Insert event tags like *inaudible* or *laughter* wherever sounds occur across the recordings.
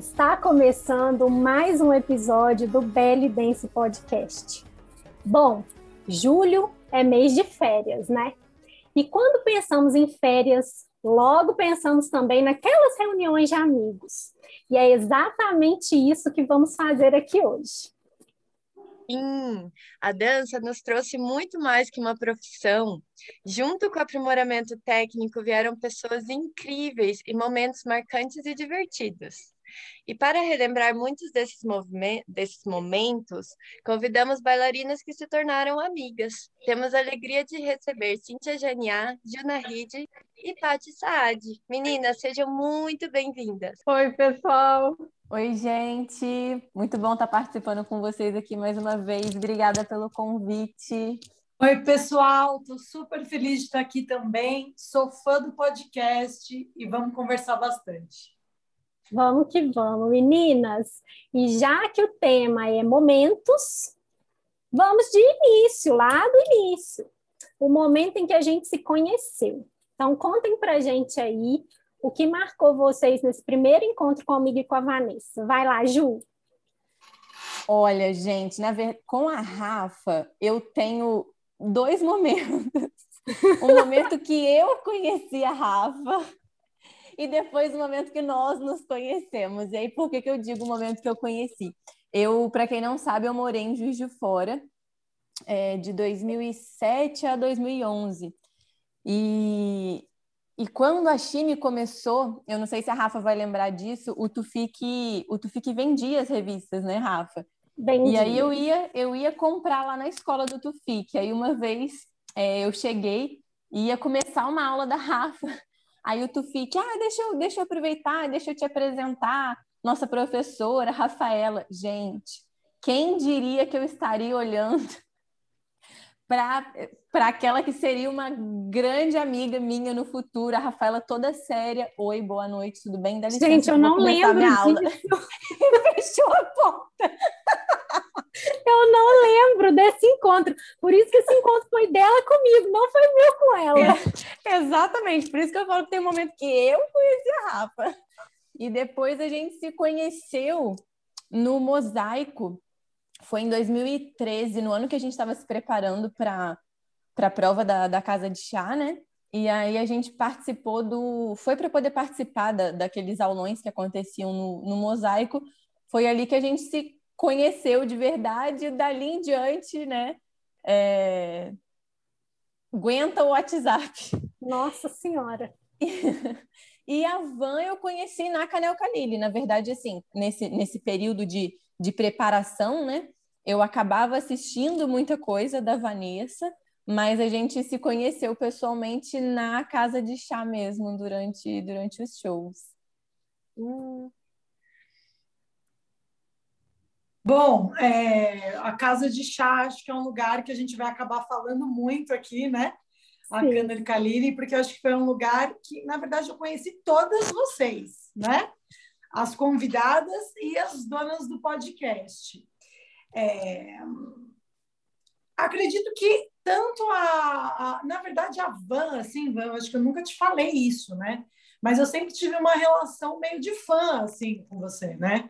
Está começando mais um episódio do Belly Dance Podcast. Bom, julho é mês de férias, né? E quando pensamos em férias, logo pensamos também naquelas reuniões de amigos. E é exatamente isso que vamos fazer aqui hoje. Sim, a dança nos trouxe muito mais que uma profissão. Junto com o aprimoramento técnico vieram pessoas incríveis e momentos marcantes e divertidos. E para relembrar muitos desses, desses momentos, convidamos bailarinas que se tornaram amigas. Temos a alegria de receber Cíntia Janiá, Juna Ride e Tati Saad. Meninas, sejam muito bem-vindas. Oi, pessoal! Oi, gente! Muito bom estar participando com vocês aqui mais uma vez. Obrigada pelo convite. Oi, pessoal! Estou super feliz de estar aqui também. Sou fã do podcast e vamos conversar bastante. Vamos que vamos, meninas. E já que o tema é momentos, vamos de início, lá do início. O momento em que a gente se conheceu. Então, contem pra gente aí o que marcou vocês nesse primeiro encontro comigo e com a Vanessa. Vai lá, Ju. Olha, gente, na ver... com a Rafa, eu tenho dois momentos. O *laughs* momento que eu conheci a Rafa e depois o momento que nós nos conhecemos. E aí, por que, que eu digo o momento que eu conheci? Eu, para quem não sabe, eu morei em Juiz de Fora é, de 2007 a 2011. E, e quando a Chime começou, eu não sei se a Rafa vai lembrar disso, o Tufik, o Tufik vendia as revistas, né, Rafa? Vendia. E aí eu ia, eu ia comprar lá na escola do Tufik. Aí uma vez é, eu cheguei e ia começar uma aula da Rafa. Aí o Tufik, ah, deixa eu, deixa eu aproveitar, deixa eu te apresentar nossa professora, Rafaela. Gente, quem diria que eu estaria olhando *laughs* para aquela que seria uma grande amiga minha no futuro, a Rafaela toda séria. Oi, boa noite, tudo bem? Dá licença, Gente, eu não lembro minha aula. e *laughs* fechou a porta. *laughs* eu não lembro desse encontro. Por isso que esse encontro foi dela comigo, não foi meu com ela. É, exatamente, por isso que eu falo que tem um momento que eu conheci a Rafa. E depois a gente se conheceu no Mosaico foi em 2013, no ano que a gente estava se preparando para a prova da, da Casa de Chá, né? E aí a gente participou do. Foi para poder participar da, daqueles aulões que aconteciam no, no mosaico. Foi ali que a gente se conheceu de verdade, e dali em diante, né? É... Aguenta o WhatsApp. Nossa Senhora! e a Van eu conheci na Canel Calili. Na verdade, assim, nesse, nesse período de de preparação, né? Eu acabava assistindo muita coisa da Vanessa, mas a gente se conheceu pessoalmente na casa de chá mesmo durante, durante os shows. Hum. Bom, é, a casa de chá acho que é um lugar que a gente vai acabar falando muito aqui, né? A Cana de Caliri, porque eu acho que foi um lugar que, na verdade, eu conheci todas vocês, né? as convidadas e as donas do podcast. É... Acredito que tanto a, a, na verdade, a Van, assim, Van, acho que eu nunca te falei isso, né? Mas eu sempre tive uma relação meio de fã, assim, com você, né?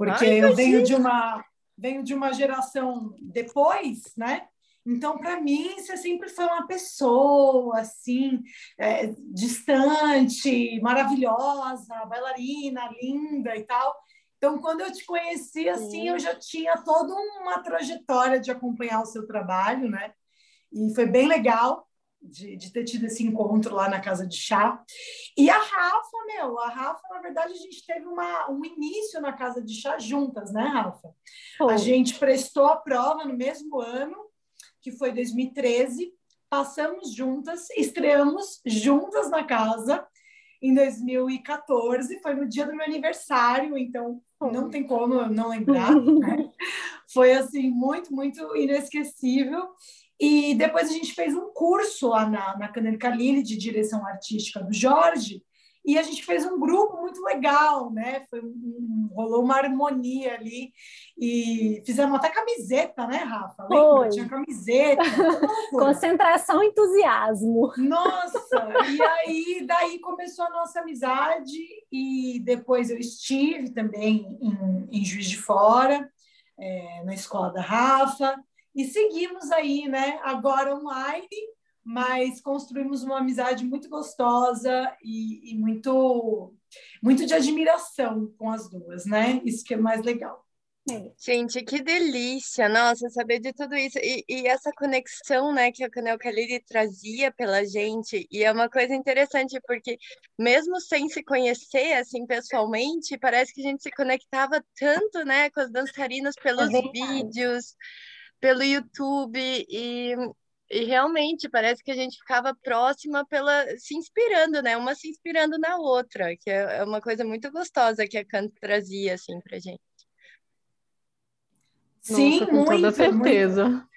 Porque Ai, eu venho de uma venho de uma geração depois, né? Então, para mim, você sempre foi uma pessoa assim, é, distante, maravilhosa, bailarina, linda e tal. Então, quando eu te conheci, assim, eu já tinha toda uma trajetória de acompanhar o seu trabalho, né? E foi bem legal de, de ter tido esse encontro lá na casa de chá. E a Rafa, meu, a Rafa, na verdade, a gente teve uma, um início na casa de chá juntas, né, Rafa? A gente prestou a prova no mesmo ano que foi 2013. Passamos juntas, estreamos juntas na casa em 2014. Foi no dia do meu aniversário, então não tem como não lembrar. Né? *laughs* Foi assim, muito, muito inesquecível. E depois a gente fez um curso lá na, na Caneca Lili de direção artística do Jorge. e a gente fez um grupo muito legal, né? Foi um, rolou uma harmonia ali e fizemos até camiseta, né, Rafa? Lembra? Tinha camiseta. *laughs* Concentração, entusiasmo. Nossa! E aí, daí começou a nossa amizade e depois eu estive também em, em Juiz de Fora, é, na escola da Rafa e seguimos aí, né? Agora online mas construímos uma amizade muito gostosa e, e, muito, muito de admiração com as duas, né? Isso que é mais legal. É. Gente, que delícia! Nossa, saber de tudo isso e, e essa conexão, né, que a Canel Khalili trazia pela gente, e é uma coisa interessante porque mesmo sem se conhecer assim pessoalmente, parece que a gente se conectava tanto, né, com as dançarinas pelos é vídeos, pelo YouTube e e realmente parece que a gente ficava próxima pela se inspirando, né? Uma se inspirando na outra, que é, é uma coisa muito gostosa que a Canto trazia assim pra gente. Sim, Nossa, com muito, toda certeza. Muito.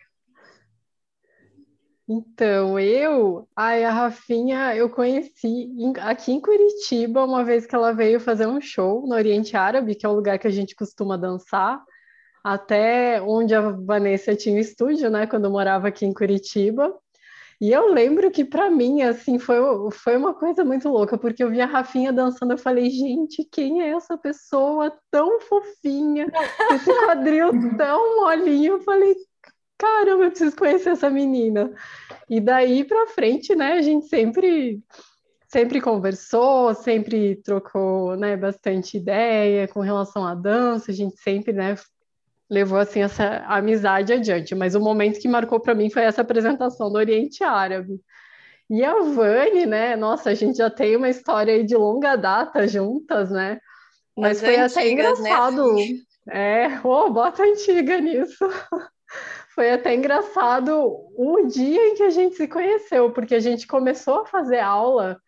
Então, eu, ai, a Rafinha, eu conheci aqui em Curitiba, uma vez que ela veio fazer um show no Oriente Árabe, que é o lugar que a gente costuma dançar até onde a Vanessa tinha o estúdio, né, quando eu morava aqui em Curitiba. E eu lembro que para mim, assim, foi, foi uma coisa muito louca, porque eu vi a Rafinha dançando, eu falei, gente, quem é essa pessoa tão fofinha, esse quadril *laughs* tão molinho? Eu falei, caramba, eu preciso conhecer essa menina. E daí para frente, né, a gente sempre sempre conversou, sempre trocou, né, bastante ideia com relação à dança, a gente sempre, né, levou assim essa amizade adiante. Mas o momento que marcou para mim foi essa apresentação do Oriente Árabe. E a Vani, né? Nossa, a gente já tem uma história aí de longa data juntas, né? Mas As foi antigas, até né, engraçado. Né? É, oh, bota antiga nisso. *laughs* Foi até engraçado o dia em que a gente se conheceu, porque a gente começou a fazer aula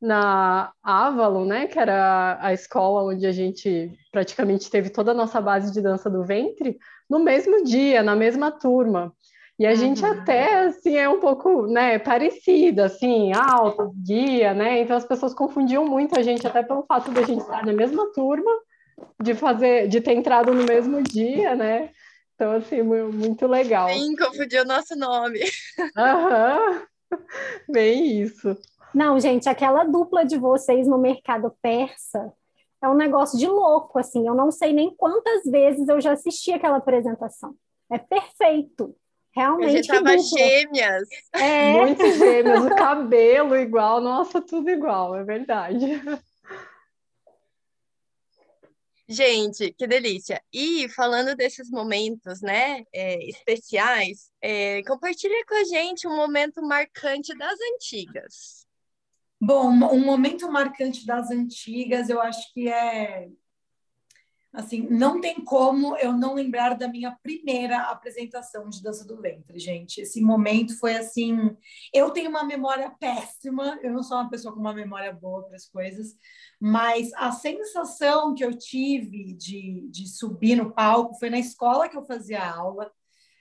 na Avalon, né, que era a escola onde a gente praticamente teve toda a nossa base de dança do ventre, no mesmo dia, na mesma turma. E a uhum. gente até, assim, é um pouco, né, parecida, assim, alto, guia, né? Então as pessoas confundiam muito a gente, até pelo fato de a gente estar na mesma turma, de fazer, de ter entrado no mesmo dia, né? Então, assim, muito legal. Sim, confundiu o nosso nome. Aham, *laughs* bem isso. Não, gente, aquela dupla de vocês no mercado persa é um negócio de louco, assim. Eu não sei nem quantas vezes eu já assisti aquela apresentação. É perfeito. Realmente. A gente tava gêmeas. É. Muito gêmeas, o cabelo igual, nossa, tudo igual, é verdade. Gente, que delícia! E falando desses momentos, né, é, especiais, é, compartilha com a gente um momento marcante das antigas. Bom, um momento marcante das antigas, eu acho que é assim, não tem como eu não lembrar da minha primeira apresentação de dança do ventre, gente. Esse momento foi assim, eu tenho uma memória péssima, eu não sou uma pessoa com uma memória boa para as coisas, mas a sensação que eu tive de, de subir no palco foi na escola que eu fazia aula.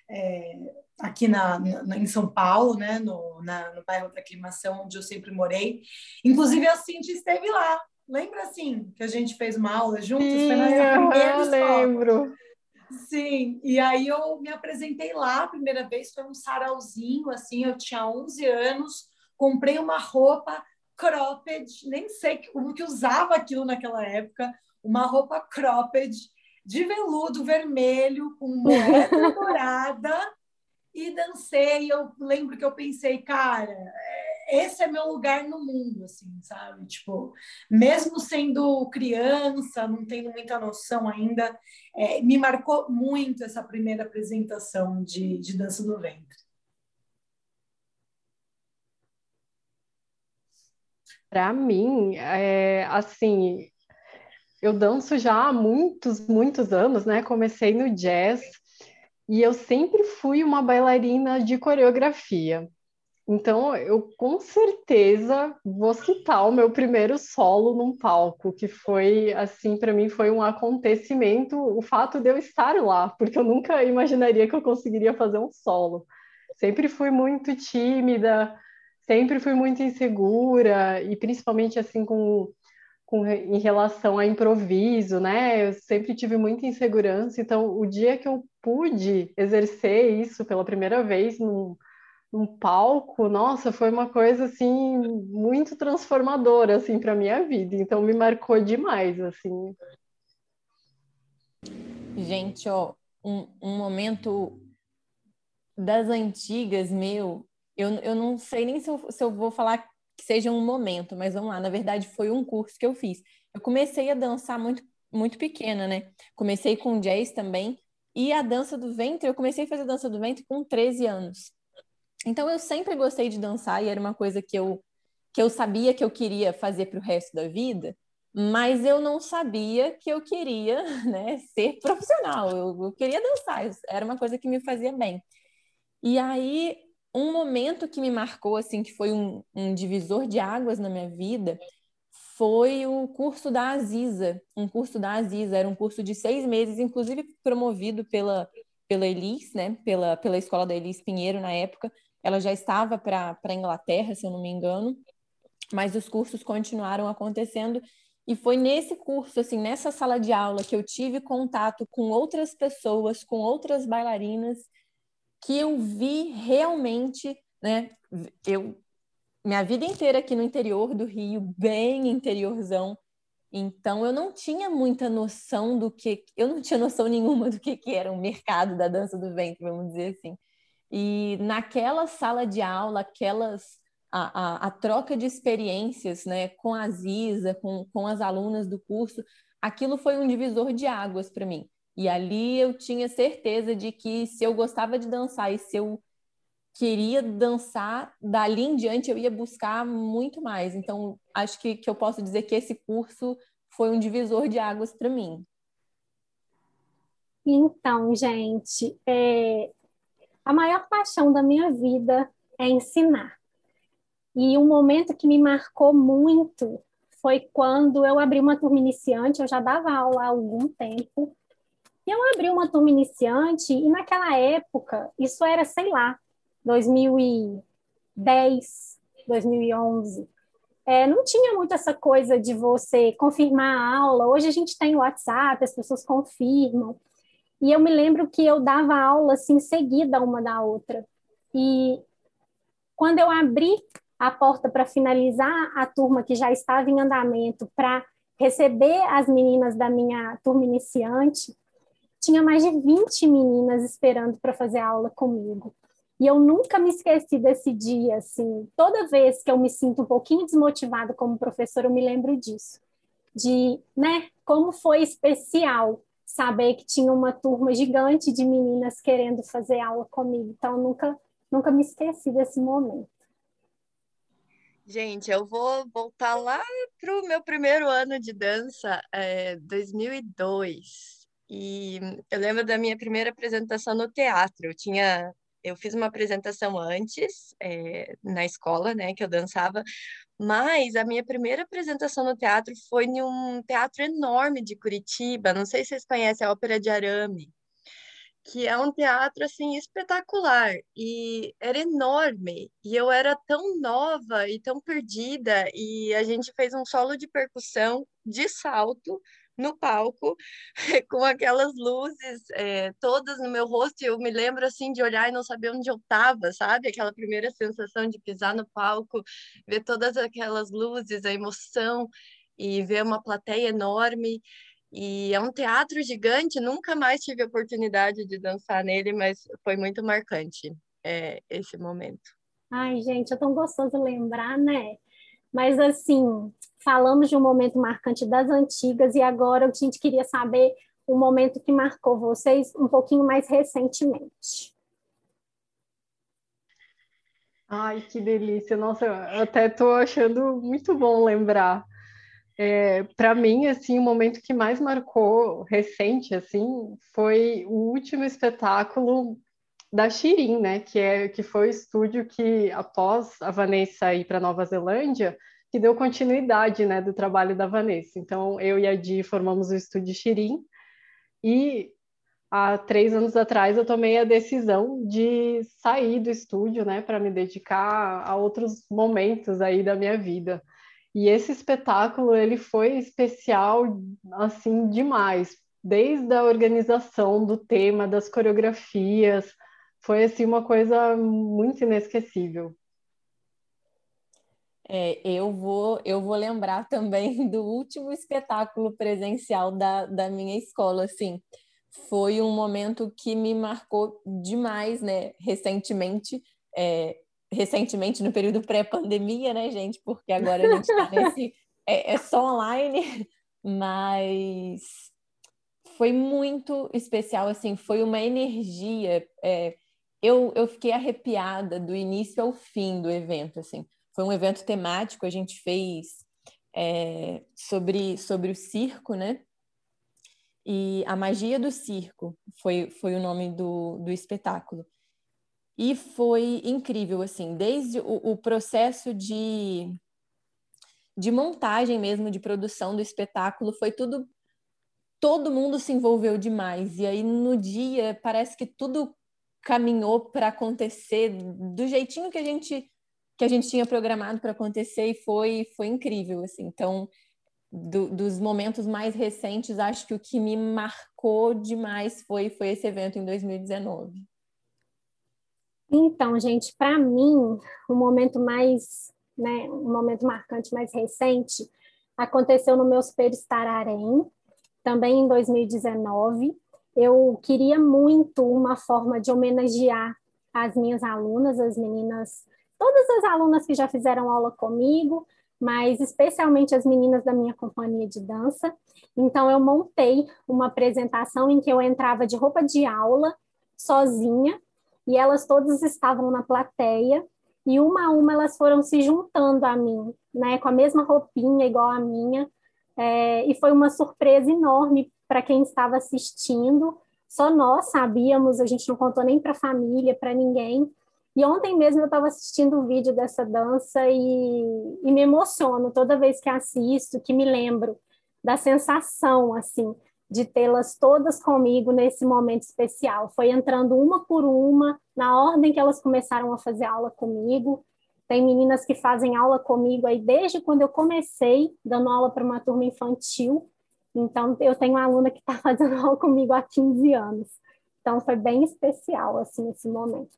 É, aqui na, na, em São Paulo, né, no, na, no bairro da Aclimação, onde eu sempre morei. Inclusive, a Cintia esteve lá. Lembra, assim, que a gente fez uma aula juntos? Sim, Foi eu lembro. Sim, e aí eu me apresentei lá a primeira vez, foi um sarauzinho, assim, eu tinha 11 anos, comprei uma roupa cropped, nem sei como que usava aquilo naquela época, uma roupa cropped de veludo vermelho com moeda *laughs* dourada e dancei. Eu lembro que eu pensei, cara, é, esse é meu lugar no mundo, assim, sabe? Tipo, mesmo sendo criança, não tendo muita noção ainda, é, me marcou muito essa primeira apresentação de, de dança no ventre. Para mim, é, assim, eu danço já há muitos, muitos anos, né? Comecei no jazz e eu sempre fui uma bailarina de coreografia. Então, eu com certeza vou citar o meu primeiro solo num palco, que foi, assim, para mim foi um acontecimento, o fato de eu estar lá, porque eu nunca imaginaria que eu conseguiria fazer um solo. Sempre fui muito tímida, sempre fui muito insegura e principalmente assim com, com em relação a improviso, né? Eu sempre tive muita insegurança, então o dia que eu pude exercer isso pela primeira vez num, num palco, nossa, foi uma coisa assim muito transformadora assim para minha vida. Então me marcou demais assim. Gente, ó, um, um momento das antigas meu, eu, eu não sei nem se eu, se eu vou falar que seja um momento, mas vamos lá, na verdade foi um curso que eu fiz. Eu comecei a dançar muito, muito pequena, né? Comecei com jazz também, e a dança do ventre, eu comecei a fazer dança do ventre com 13 anos. Então eu sempre gostei de dançar e era uma coisa que eu que eu sabia que eu queria fazer para o resto da vida, mas eu não sabia que eu queria, *laughs* né, ser profissional. Eu, eu queria dançar, era uma coisa que me fazia bem. E aí um momento que me marcou assim, que foi um, um divisor de águas na minha vida, foi o curso da Aziza, um curso da Aziza, era um curso de seis meses, inclusive promovido pela, pela Elis, né, pela, pela escola da Elis Pinheiro na época, ela já estava para a Inglaterra, se eu não me engano, mas os cursos continuaram acontecendo, e foi nesse curso, assim, nessa sala de aula, que eu tive contato com outras pessoas, com outras bailarinas, que eu vi realmente, né, eu minha vida inteira aqui no interior do Rio, bem interiorzão. Então eu não tinha muita noção do que, eu não tinha noção nenhuma do que, que era o mercado da dança do ventre, vamos dizer assim. E naquela sala de aula, aquelas a, a, a troca de experiências, né, com a Ziza, com, com as alunas do curso, aquilo foi um divisor de águas para mim. E ali eu tinha certeza de que se eu gostava de dançar e se eu queria dançar, dali em diante eu ia buscar muito mais. Então, acho que, que eu posso dizer que esse curso foi um divisor de águas para mim. Então, gente, é... a maior paixão da minha vida é ensinar. E um momento que me marcou muito foi quando eu abri uma turma iniciante, eu já dava aula há algum tempo, e eu abri uma turma iniciante, e naquela época, isso era, sei lá, 2010, 2011. É, não tinha muito essa coisa de você confirmar a aula. Hoje a gente tem WhatsApp, as pessoas confirmam. E eu me lembro que eu dava aula assim, seguida uma da outra. E quando eu abri a porta para finalizar a turma que já estava em andamento, para receber as meninas da minha turma iniciante, tinha mais de 20 meninas esperando para fazer aula comigo. E eu nunca me esqueci desse dia, assim. Toda vez que eu me sinto um pouquinho desmotivada como professora, eu me lembro disso. De, né, como foi especial saber que tinha uma turma gigante de meninas querendo fazer aula comigo. Então, nunca, nunca me esqueci desse momento. Gente, eu vou voltar lá para o meu primeiro ano de dança, é, 2002. E eu lembro da minha primeira apresentação no teatro. Eu tinha eu fiz uma apresentação antes, é, na escola, né, que eu dançava, mas a minha primeira apresentação no teatro foi em um teatro enorme de Curitiba, não sei se vocês conhecem a Ópera de Arame, que é um teatro, assim, espetacular, e era enorme, e eu era tão nova e tão perdida, e a gente fez um solo de percussão de salto, no palco, *laughs* com aquelas luzes é, todas no meu rosto, e eu me lembro assim de olhar e não saber onde eu estava, sabe? Aquela primeira sensação de pisar no palco, ver todas aquelas luzes, a emoção e ver uma plateia enorme. E é um teatro gigante, nunca mais tive a oportunidade de dançar nele, mas foi muito marcante é, esse momento. Ai, gente, é tão gostoso lembrar, né? Mas, assim, falamos de um momento marcante das antigas e agora a gente queria saber o momento que marcou vocês um pouquinho mais recentemente. Ai, que delícia! Nossa, eu até estou achando muito bom lembrar. É, para mim, assim, o momento que mais marcou recente, assim, foi o último espetáculo da Shirin, né? Que é que foi o estúdio que após a Vanessa ir para Nova Zelândia, que deu continuidade, né, do trabalho da Vanessa. Então, eu e a Di formamos o estúdio Shirin e há três anos atrás eu tomei a decisão de sair do estúdio, né, para me dedicar a outros momentos aí da minha vida. E esse espetáculo ele foi especial assim demais, desde a organização do tema, das coreografias, foi assim uma coisa muito inesquecível. É, eu vou eu vou lembrar também *laughs* do último espetáculo presencial da, da minha escola, assim. Foi um momento que me marcou demais, né? Recentemente, é, recentemente no período pré-pandemia, né, gente? Porque agora a gente está nesse *laughs* é, é só online, mas foi muito especial, assim, foi uma energia. É, eu, eu fiquei arrepiada do início ao fim do evento, assim. Foi um evento temático, a gente fez é, sobre, sobre o circo, né? E a magia do circo foi, foi o nome do, do espetáculo. E foi incrível, assim, desde o, o processo de, de montagem mesmo, de produção do espetáculo, foi tudo. Todo mundo se envolveu demais. E aí, no dia, parece que tudo caminhou para acontecer do jeitinho que a gente que a gente tinha programado para acontecer e foi foi incrível assim. Então do, dos momentos mais recentes acho que o que me marcou demais foi foi esse evento em 2019 então gente para mim o momento mais né um momento marcante mais recente aconteceu no meu Superstar Arém também em 2019 eu queria muito uma forma de homenagear as minhas alunas, as meninas, todas as alunas que já fizeram aula comigo, mas especialmente as meninas da minha companhia de dança. Então, eu montei uma apresentação em que eu entrava de roupa de aula, sozinha, e elas todas estavam na plateia, e uma a uma elas foram se juntando a mim, né, com a mesma roupinha igual a minha, é, e foi uma surpresa enorme para quem estava assistindo. Só nós sabíamos, a gente não contou nem para a família, para ninguém. E ontem mesmo eu estava assistindo o vídeo dessa dança e, e, me emociono toda vez que assisto, que me lembro da sensação, assim, de tê-las todas comigo nesse momento especial. Foi entrando uma por uma, na ordem que elas começaram a fazer aula comigo. Tem meninas que fazem aula comigo aí desde quando eu comecei, dando aula para uma turma infantil. Então, eu tenho uma aluna que está fazendo *laughs* aula comigo há 15 anos. Então, foi bem especial, assim, esse momento.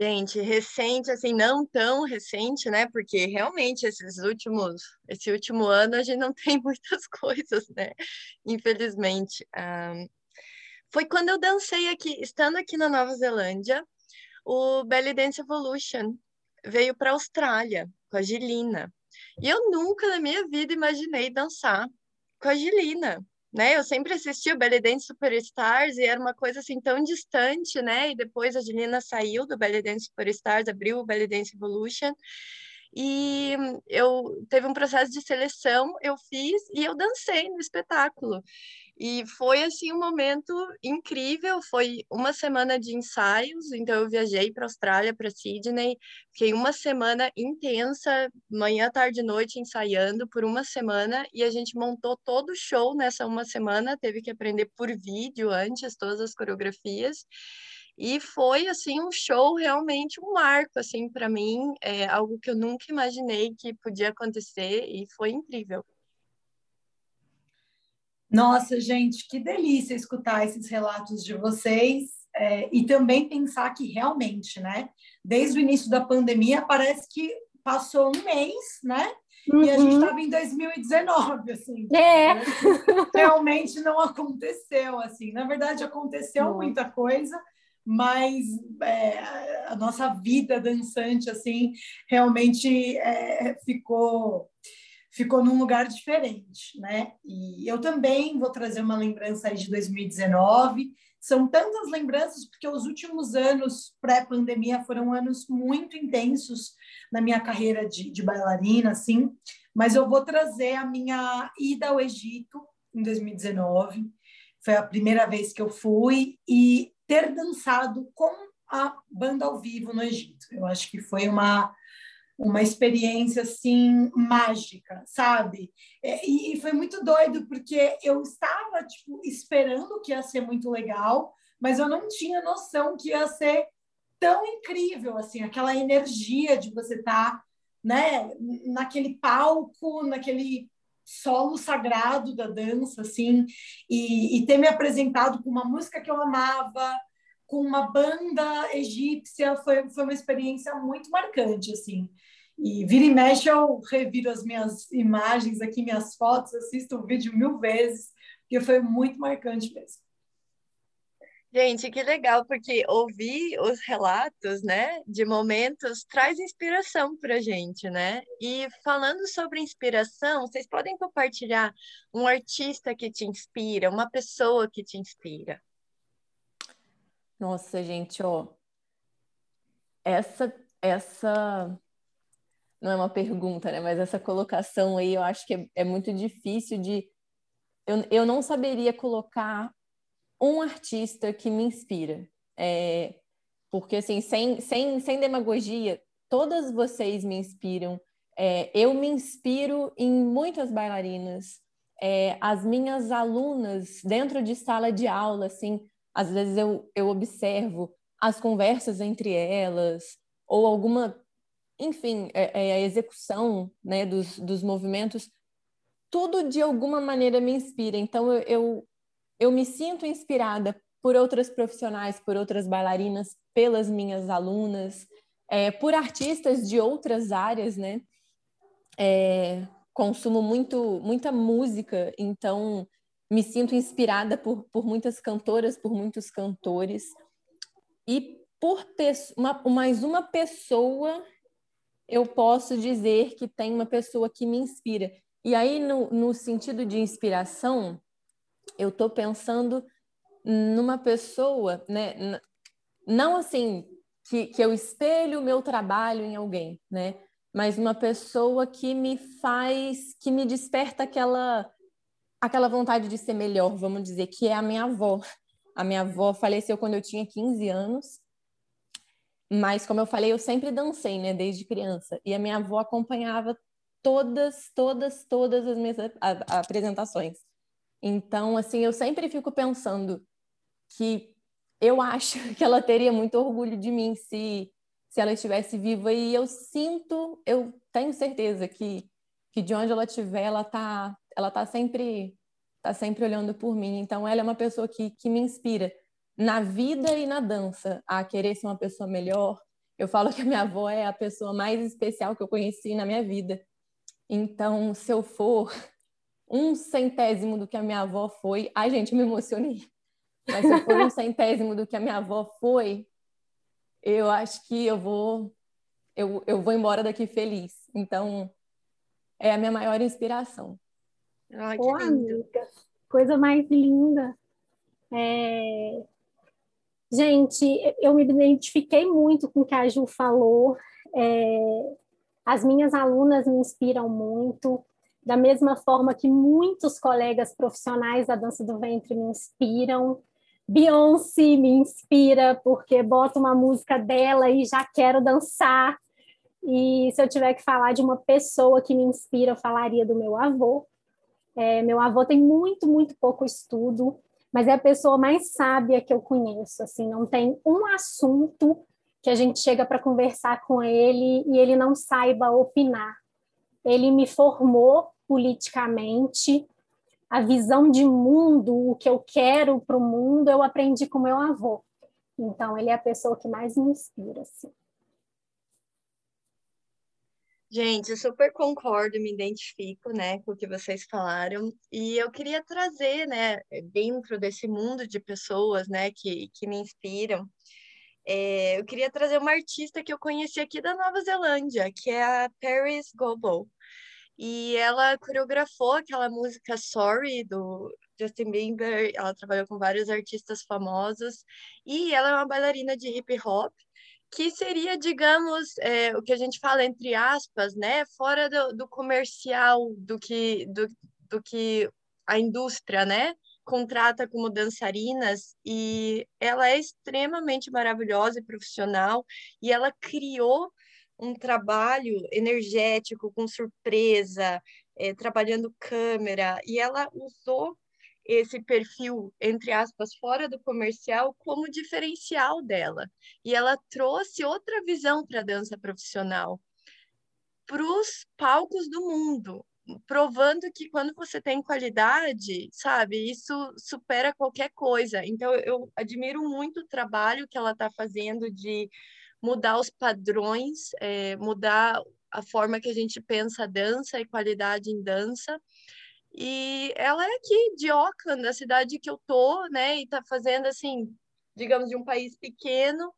Gente, recente, assim, não tão recente, né? Porque realmente esses últimos, esse último ano a gente não *laughs* tem muitas coisas, né? Infelizmente. Um, foi quando eu dancei aqui, estando aqui na Nova Zelândia, o Belly Dance Evolution veio para a Austrália com a Gilina. E eu nunca na minha vida imaginei dançar com a Gilina, né? Eu sempre assisti o Belly Dance Superstars e era uma coisa assim tão distante, né? E depois a Gilina saiu do Belly Dance Superstars, abriu o Belly Dance Evolution. E eu teve um processo de seleção, eu fiz e eu dancei no espetáculo. E foi assim um momento incrível. Foi uma semana de ensaios, então eu viajei para a Austrália, para Sydney, fiquei uma semana intensa, manhã, tarde noite ensaiando por uma semana e a gente montou todo o show nessa uma semana. Teve que aprender por vídeo antes todas as coreografias. E foi assim um show realmente um marco assim para mim, é algo que eu nunca imaginei que podia acontecer e foi incrível. Nossa, gente, que delícia escutar esses relatos de vocês é, e também pensar que realmente, né, desde o início da pandemia, parece que passou um mês, né? Uhum. E a gente estava uhum. em 2019, assim. É. Realmente não aconteceu, assim. Na verdade, aconteceu uhum. muita coisa, mas é, a nossa vida dançante, assim, realmente é, ficou ficou num lugar diferente, né? E eu também vou trazer uma lembrança aí de 2019. São tantas lembranças porque os últimos anos pré-pandemia foram anos muito intensos na minha carreira de, de bailarina, assim. Mas eu vou trazer a minha ida ao Egito em 2019. Foi a primeira vez que eu fui e ter dançado com a banda ao vivo no Egito. Eu acho que foi uma uma experiência assim mágica, sabe? É, e, foi muito doido porque eu estava tipo esperando que ia ser muito legal, mas eu não tinha noção que ia ser tão incrível assim, aquela energia de você estar, tá, né, naquele palco, naquele solo sagrado da dança, assim, e, e ter me apresentado com uma música que eu amava, com uma banda egípcia, foi, foi uma experiência muito marcante, assim. E vira e mexe eu reviro as minhas imagens aqui, minhas fotos, assisto o vídeo mil vezes, porque foi muito marcante mesmo. Gente, que legal, porque ouvir os relatos, né, de momentos traz inspiração para gente, né? E falando sobre inspiração, vocês podem compartilhar um artista que te inspira, uma pessoa que te inspira? Nossa, gente, ó, essa, essa não é uma pergunta, né? Mas essa colocação aí eu acho que é, é muito difícil de. Eu, eu não saberia colocar um artista que me inspira. É, porque, assim, sem, sem, sem demagogia, todas vocês me inspiram. É, eu me inspiro em muitas bailarinas. É, as minhas alunas, dentro de sala de aula, assim, às vezes eu, eu observo as conversas entre elas, ou alguma, enfim, é, é a execução né, dos, dos movimentos, tudo de alguma maneira me inspira. Então, eu, eu, eu me sinto inspirada por outras profissionais, por outras bailarinas, pelas minhas alunas, é, por artistas de outras áreas, né? É, consumo muito, muita música, então me sinto inspirada por, por muitas cantoras, por muitos cantores. E por uma, mais uma pessoa, eu posso dizer que tem uma pessoa que me inspira. E aí, no, no sentido de inspiração, eu estou pensando numa pessoa, né? Não assim que, que eu espelho o meu trabalho em alguém, né? Mas uma pessoa que me faz, que me desperta aquela aquela vontade de ser melhor, vamos dizer, que é a minha avó. A minha avó faleceu quando eu tinha 15 anos, mas como eu falei, eu sempre dancei, né, desde criança. E a minha avó acompanhava todas, todas, todas as minhas apresentações. Então, assim, eu sempre fico pensando que eu acho *laughs* que ela teria muito orgulho de mim se, se ela estivesse viva e eu sinto, eu tenho certeza que, que de onde ela estiver, ela tá, ela tá sempre tá sempre olhando por mim. Então, ela é uma pessoa que, que me inspira na vida e na dança a querer ser uma pessoa melhor. Eu falo que a minha avó é a pessoa mais especial que eu conheci na minha vida. Então, se eu for um centésimo do que a minha avó foi. Ai, gente, eu me emocionei. Mas se eu for um *laughs* centésimo do que a minha avó foi, eu acho que eu vou eu, eu vou embora daqui feliz. Então, é a minha maior inspiração. Ai, Ô, amiga, coisa mais linda. É... Gente, eu me identifiquei muito com o que a Ju falou. É... As minhas alunas me inspiram muito da mesma forma que muitos colegas profissionais da dança do ventre me inspiram. Beyoncé me inspira porque bota uma música dela e já quero dançar. E se eu tiver que falar de uma pessoa que me inspira, eu falaria do meu avô. É, meu avô tem muito, muito pouco estudo, mas é a pessoa mais sábia que eu conheço. Assim, não tem um assunto que a gente chega para conversar com ele e ele não saiba opinar. Ele me formou politicamente, a visão de mundo, o que eu quero para o mundo, eu aprendi com meu avô. Então, ele é a pessoa que mais me inspira. Assim. Gente, eu super concordo, me identifico, né, com o que vocês falaram. E eu queria trazer, né, dentro desse mundo de pessoas, né, que, que me inspiram, é, eu queria trazer uma artista que eu conheci aqui da Nova Zelândia, que é a Paris Goebel. E ela coreografou aquela música Sorry do Justin Bieber. Ela trabalhou com vários artistas famosos e ela é uma bailarina de hip hop que seria, digamos, é, o que a gente fala entre aspas, né, fora do, do comercial, do que, do, do que a indústria, né, contrata como dançarinas. E ela é extremamente maravilhosa e profissional. E ela criou um trabalho energético, com surpresa, é, trabalhando câmera, e ela usou esse perfil, entre aspas, fora do comercial como diferencial dela. E ela trouxe outra visão para a dança profissional, para os palcos do mundo, provando que quando você tem qualidade, sabe, isso supera qualquer coisa. Então, eu admiro muito o trabalho que ela está fazendo de mudar os padrões, é, mudar a forma que a gente pensa dança e qualidade em dança. E ela é aqui de Auckland, da cidade que eu tô, né? E tá fazendo assim, digamos, de um país pequeno,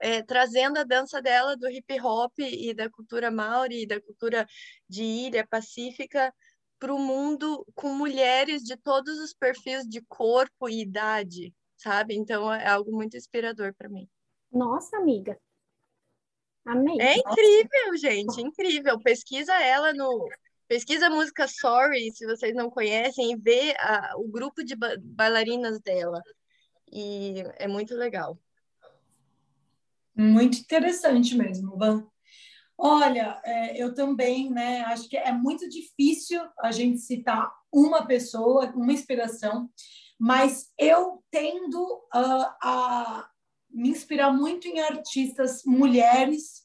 é, trazendo a dança dela do hip hop e da cultura maori, e da cultura de ilha pacífica para o mundo com mulheres de todos os perfis de corpo e idade, sabe? Então é algo muito inspirador para mim. Nossa, amiga. Amei. É incrível, gente, incrível. Pesquisa ela no Pesquisa a música Sorry, se vocês não conhecem, e vê a, o grupo de ba bailarinas dela. E é muito legal. Muito interessante mesmo, Van. Olha, é, eu também, né? Acho que é muito difícil a gente citar uma pessoa, uma inspiração, mas eu tendo uh, a me inspirar muito em artistas mulheres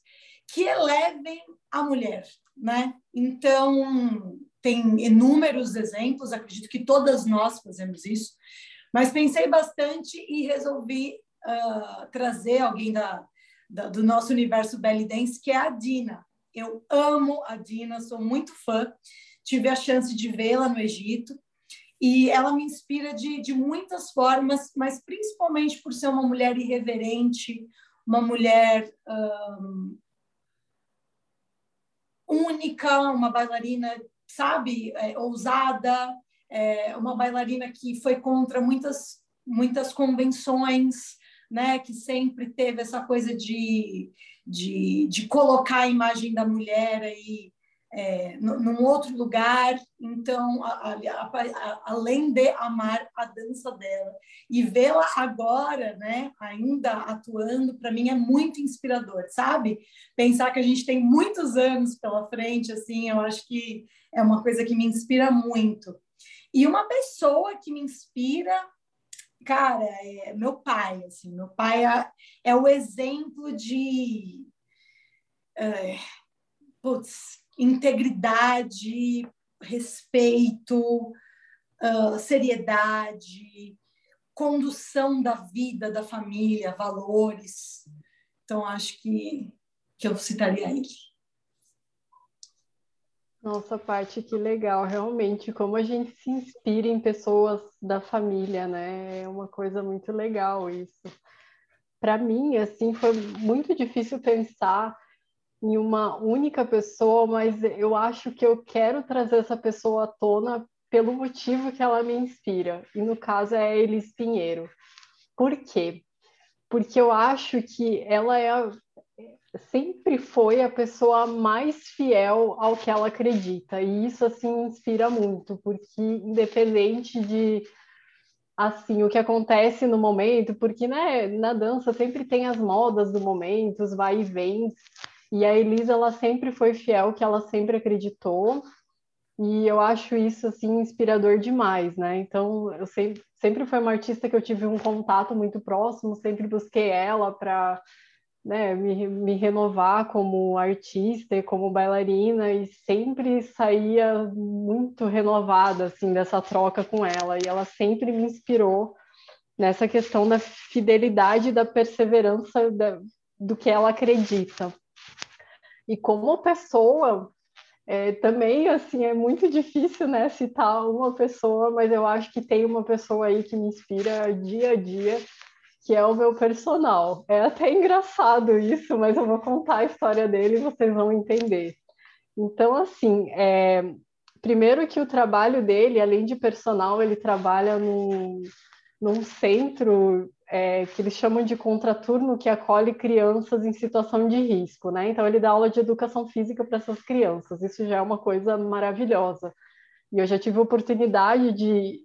que elevem a mulher, né? Então, tem inúmeros exemplos, acredito que todas nós fazemos isso, mas pensei bastante e resolvi uh, trazer alguém da, da, do nosso universo belly dance, que é a Dina. Eu amo a Dina, sou muito fã, tive a chance de vê-la no Egito, e ela me inspira de, de muitas formas, mas principalmente por ser uma mulher irreverente, uma mulher um, única, uma bailarina, sabe, é, ousada, é, uma bailarina que foi contra muitas, muitas convenções, né, que sempre teve essa coisa de, de, de colocar a imagem da mulher aí é, num outro lugar. Então, a, a, a, além de amar a dança dela e vê-la agora, né, ainda atuando, para mim é muito inspirador, sabe? Pensar que a gente tem muitos anos pela frente, assim, eu acho que é uma coisa que me inspira muito. E uma pessoa que me inspira, cara, é meu pai, assim, meu pai é, é o exemplo de é, putz, integridade, respeito, uh, seriedade, condução da vida, da família, valores. Então, acho que, que eu citaria ele. Nossa, parte que legal, realmente, como a gente se inspira em pessoas da família, né? É uma coisa muito legal isso. Para mim, assim, foi muito difícil pensar em uma única pessoa, mas eu acho que eu quero trazer essa pessoa à tona pelo motivo que ela me inspira. E no caso é Elis Pinheiro. Por quê? Porque eu acho que ela é a, sempre foi a pessoa mais fiel ao que ela acredita. E isso assim inspira muito, porque independente de assim o que acontece no momento, porque né, na dança sempre tem as modas do momento, os vai e vem, e a Elisa, ela sempre foi fiel, que ela sempre acreditou, e eu acho isso, assim, inspirador demais, né? Então, eu sempre, sempre foi uma artista que eu tive um contato muito próximo, sempre busquei ela para né, me, me renovar como artista e como bailarina, e sempre saía muito renovada, assim, dessa troca com ela, e ela sempre me inspirou nessa questão da fidelidade da perseverança da, do que ela acredita. E como pessoa, é, também, assim, é muito difícil, né, citar uma pessoa, mas eu acho que tem uma pessoa aí que me inspira dia a dia, que é o meu personal. É até engraçado isso, mas eu vou contar a história dele e vocês vão entender. Então, assim, é, primeiro que o trabalho dele, além de personal, ele trabalha num, num centro é, que eles chamam de contraturno, que acolhe crianças em situação de risco, né? Então ele dá aula de educação física para essas crianças. Isso já é uma coisa maravilhosa. E eu já tive oportunidade de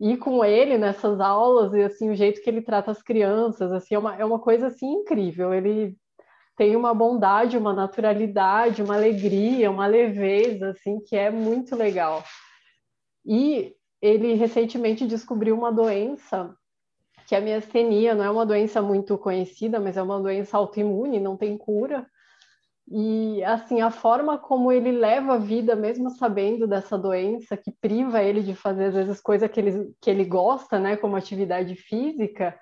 ir com ele nessas aulas e assim o jeito que ele trata as crianças, assim é uma, é uma coisa assim incrível. Ele tem uma bondade, uma naturalidade, uma alegria, uma leveza, assim, que é muito legal. E ele recentemente descobriu uma doença que a miastenia, não é uma doença muito conhecida, mas é uma doença autoimune, não tem cura. E assim, a forma como ele leva a vida, mesmo sabendo dessa doença, que priva ele de fazer às vezes coisa que ele, que ele gosta, né, como atividade física,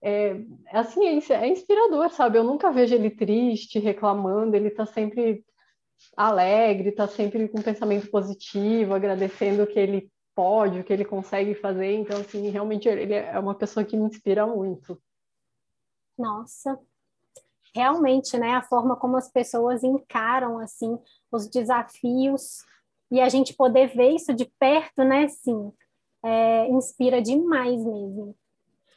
é, assim, é, é inspirador, sabe? Eu nunca vejo ele triste, reclamando, ele está sempre alegre, está sempre com pensamento positivo, agradecendo que ele pode, o que ele consegue fazer. Então, assim, realmente ele é uma pessoa que me inspira muito. Nossa, realmente, né? A forma como as pessoas encaram, assim, os desafios e a gente poder ver isso de perto, né? Sim, é, inspira demais mesmo.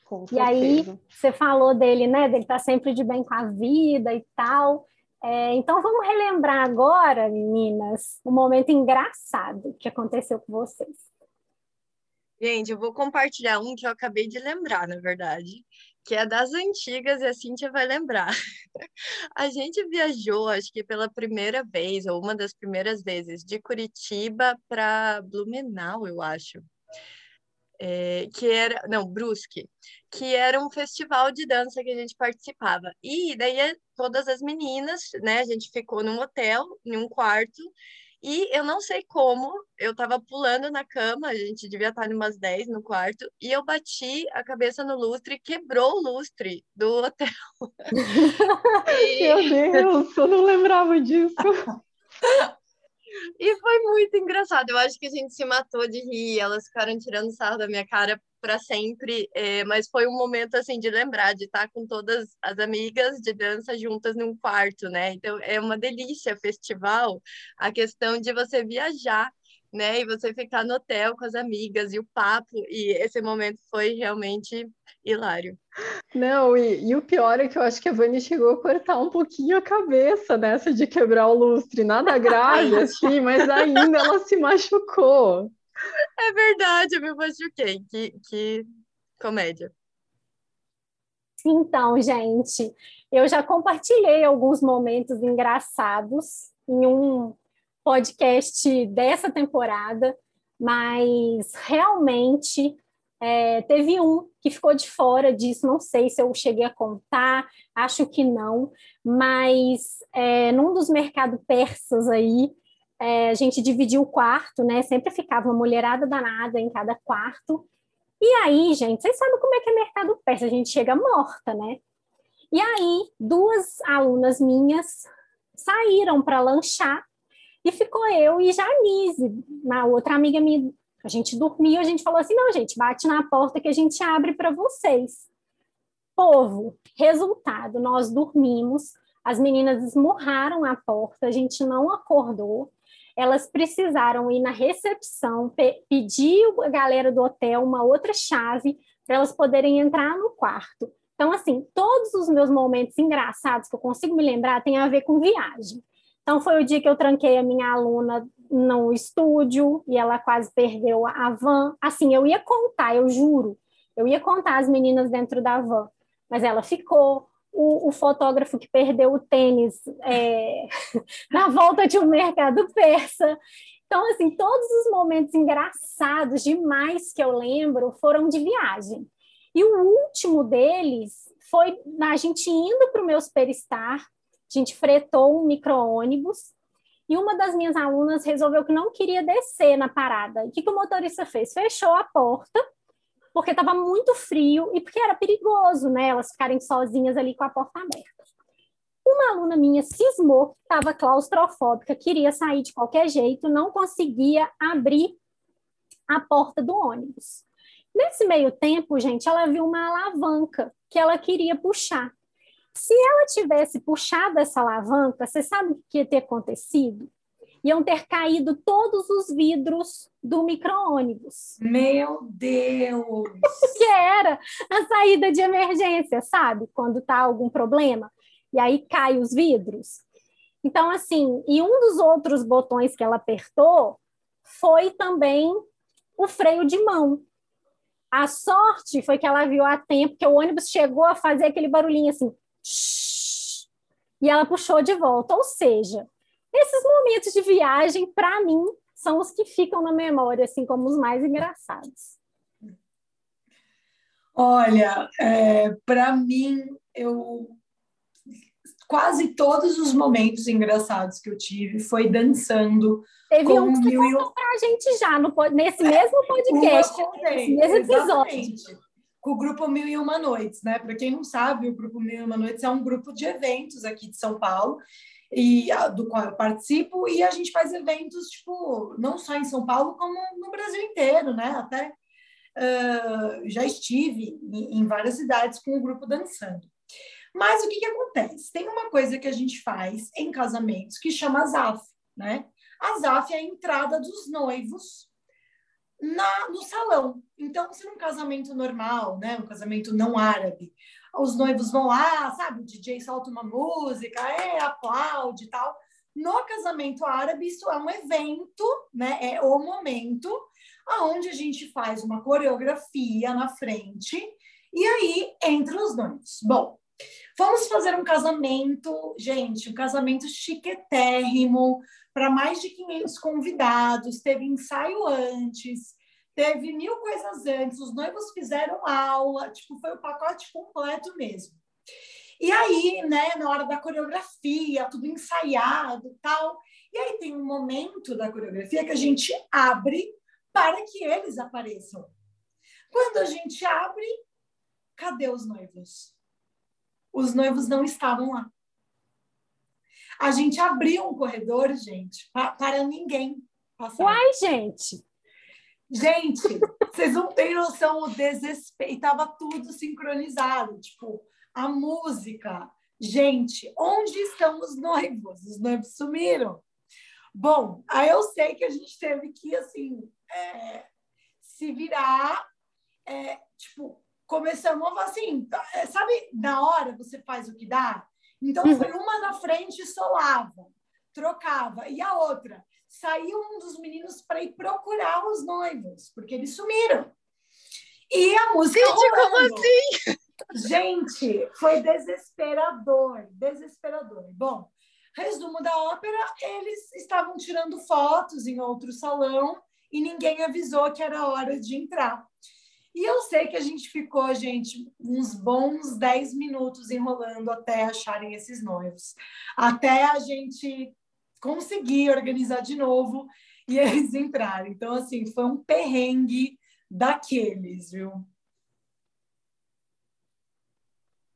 Com e aí, você falou dele, né? Dele tá sempre de bem com a vida e tal. É, então, vamos relembrar agora, meninas, um momento engraçado que aconteceu com vocês. Gente, eu vou compartilhar um que eu acabei de lembrar, na verdade, que é das antigas e a Cíntia vai lembrar. *laughs* A gente viajou, acho que pela primeira vez, ou uma das primeiras vezes, de Curitiba para Blumenau, eu acho é, que era, não, Brusque, que era um festival de dança que a gente participava. E daí todas as meninas, né, a gente ficou num hotel, em um quarto, e eu não sei como, eu tava pulando na cama, a gente devia estar umas 10 no quarto, e eu bati a cabeça no lustre quebrou o lustre do hotel. *laughs* e... Meu Deus, eu não lembrava disso. *laughs* *laughs* E foi muito engraçado. Eu acho que a gente se matou de rir, elas ficaram tirando sarro da minha cara para sempre, é, mas foi um momento assim de lembrar de estar com todas as amigas de dança juntas num quarto, né? Então é uma delícia festival, a questão de você viajar né? E você ficar no hotel com as amigas e o papo, e esse momento foi realmente hilário. Não, e, e, o pior é que eu acho que a Vani chegou a cortar um pouquinho a cabeça nessa de quebrar o lustre. Nada grave, *laughs* assim, mas ainda ela se machucou. É verdade, eu me machuquei. Que, que comédia. Então, gente, eu já compartilhei alguns momentos engraçados em um podcast dessa temporada, mas realmente é, teve um que ficou de fora disso, não sei se eu cheguei a contar, acho que não, mas é, num dos mercados persas aí, é, a gente dividiu o quarto, né? Sempre ficava uma mulherada danada em cada quarto. E aí, gente, vocês sabem como é que é mercado persa, a gente chega morta, né? E aí, duas alunas minhas saíram para lanchar e ficou eu e Janice, na outra amiga minha. A gente dormiu, a gente falou assim: não, gente, bate na porta que a gente abre para vocês. Povo, resultado: nós dormimos, as meninas esmurraram a porta, a gente não acordou. Elas precisaram ir na recepção, pe pedir a galera do hotel uma outra chave para elas poderem entrar no quarto. Então, assim, todos os meus momentos engraçados que eu consigo me lembrar têm a ver com viagem. Então, foi o dia que eu tranquei a minha aluna no estúdio e ela quase perdeu a van. Assim, eu ia contar, eu juro, eu ia contar as meninas dentro da van, mas ela ficou. O, o fotógrafo que perdeu o tênis é, *laughs* na volta de um mercado persa. Então, assim, todos os momentos engraçados demais que eu lembro foram de viagem. E o último deles foi a gente indo para o meu Superstar, a gente fretou um micro-ônibus e uma das minhas alunas resolveu que não queria descer na parada. O que, que o motorista fez? Fechou a porta, porque estava muito frio e porque era perigoso, né? Elas ficarem sozinhas ali com a porta aberta. Uma aluna minha cismou, estava claustrofóbica, queria sair de qualquer jeito, não conseguia abrir a porta do ônibus. Nesse meio tempo, gente, ela viu uma alavanca que ela queria puxar. Se ela tivesse puxado essa alavanca, você sabe o que ia ter acontecido? Iam ter caído todos os vidros do micro-ônibus. Meu Deus! *laughs* que era a saída de emergência, sabe? Quando tá algum problema. E aí cai os vidros. Então, assim, e um dos outros botões que ela apertou foi também o freio de mão. A sorte foi que ela viu a tempo que o ônibus chegou a fazer aquele barulhinho assim, e ela puxou de volta. Ou seja, esses momentos de viagem, para mim, são os que ficam na memória, assim como os mais engraçados. Olha, é, para mim, eu quase todos os momentos engraçados que eu tive foi dançando. Teve um que você contou para a gente já no, nesse mesmo podcast, nesse mesmo episódio. Com o grupo Mil e Uma Noites, né? Para quem não sabe, o grupo Mil e Uma Noites é um grupo de eventos aqui de São Paulo e do qual eu participo e a gente faz eventos tipo não só em São Paulo como no Brasil inteiro, né? Até uh, já estive em, em várias cidades com o grupo dançando. Mas o que, que acontece? Tem uma coisa que a gente faz em casamentos que chama ZAF, né? A ZAF é a entrada dos noivos na, no salão. Então, se num casamento normal, né, um casamento não árabe, os noivos vão lá, sabe, o DJ solta uma música, é, aplaude e tal. No casamento árabe, isso é um evento, né, é o momento aonde a gente faz uma coreografia na frente e aí entra os noivos. Bom, Vamos fazer um casamento, gente, um casamento chiquetérrimo, para mais de 500 convidados, teve ensaio antes, teve mil coisas antes, os noivos fizeram aula, tipo, foi o pacote completo mesmo. E aí, né, na hora da coreografia, tudo ensaiado tal. E aí tem um momento da coreografia que a gente abre para que eles apareçam. Quando a gente abre, cadê os noivos? os noivos não estavam lá. A gente abriu um corredor, gente, para ninguém passar. Uai, gente! Gente, vocês não têm noção o desespero. E tava tudo sincronizado, tipo, a música. Gente, onde estão os noivos? Os noivos sumiram. Bom, aí eu sei que a gente teve que, assim, é, se virar, é, tipo, começamos assim, tá, é, sabe, na hora você faz o que dá? Então uhum. foi uma na frente solava, trocava, e a outra saiu um dos meninos para ir procurar os noivos, porque eles sumiram. E a música Gente, rolando. como assim? Gente, foi desesperador, desesperador. Bom, resumo da ópera, eles estavam tirando fotos em outro salão e ninguém avisou que era hora de entrar. E eu sei que a gente ficou, gente, uns bons 10 minutos enrolando até acharem esses noivos. Até a gente conseguir organizar de novo e *laughs* eles entrarem. Então, assim, foi um perrengue daqueles, viu?